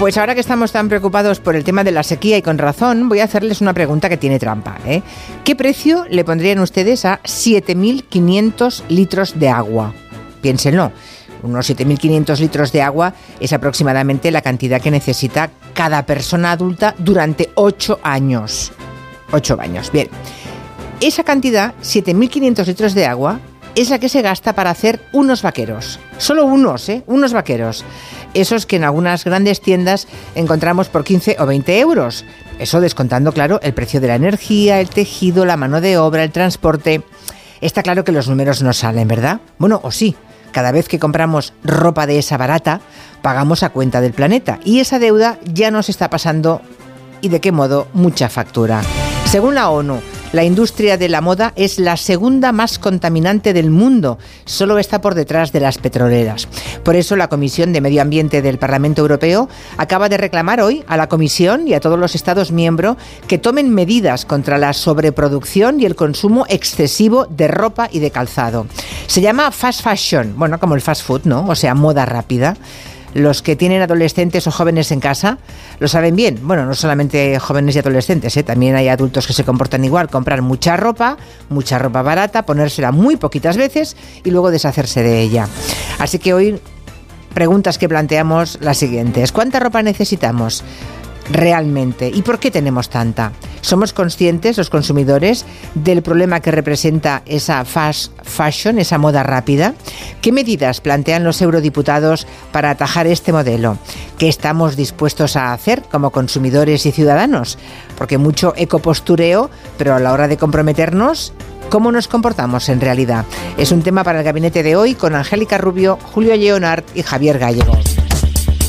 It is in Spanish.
Pues ahora que estamos tan preocupados por el tema de la sequía y con razón, voy a hacerles una pregunta que tiene trampa. ¿eh? ¿Qué precio le pondrían ustedes a 7.500 litros de agua? Piénsenlo. Unos 7.500 litros de agua es aproximadamente la cantidad que necesita cada persona adulta durante 8 años. 8 años, bien. Esa cantidad, 7.500 litros de agua, es la que se gasta para hacer unos vaqueros. Solo unos, ¿eh? Unos vaqueros. Esos que en algunas grandes tiendas encontramos por 15 o 20 euros. Eso descontando, claro, el precio de la energía, el tejido, la mano de obra, el transporte. Está claro que los números no salen, ¿verdad? Bueno, o sí. Cada vez que compramos ropa de esa barata, pagamos a cuenta del planeta. Y esa deuda ya nos está pasando, y de qué modo, mucha factura. Según la ONU, la industria de la moda es la segunda más contaminante del mundo, solo está por detrás de las petroleras. Por eso la Comisión de Medio Ambiente del Parlamento Europeo acaba de reclamar hoy a la Comisión y a todos los Estados miembros que tomen medidas contra la sobreproducción y el consumo excesivo de ropa y de calzado. Se llama fast fashion, bueno, como el fast food, ¿no? O sea, moda rápida los que tienen adolescentes o jóvenes en casa lo saben bien. Bueno, no solamente jóvenes y adolescentes, ¿eh? también hay adultos que se comportan igual. Comprar mucha ropa, mucha ropa barata, ponérsela muy poquitas veces y luego deshacerse de ella. Así que hoy preguntas que planteamos las siguientes. ¿Cuánta ropa necesitamos? realmente y por qué tenemos tanta. ¿Somos conscientes, los consumidores, del problema que representa esa fast fashion, esa moda rápida? ¿Qué medidas plantean los eurodiputados para atajar este modelo? ¿Qué estamos dispuestos a hacer como consumidores y ciudadanos? Porque mucho ecopostureo, pero a la hora de comprometernos, ¿Cómo nos comportamos en realidad? Es un tema para el gabinete de hoy con Angélica Rubio, Julio Leonard y Javier Gallegos.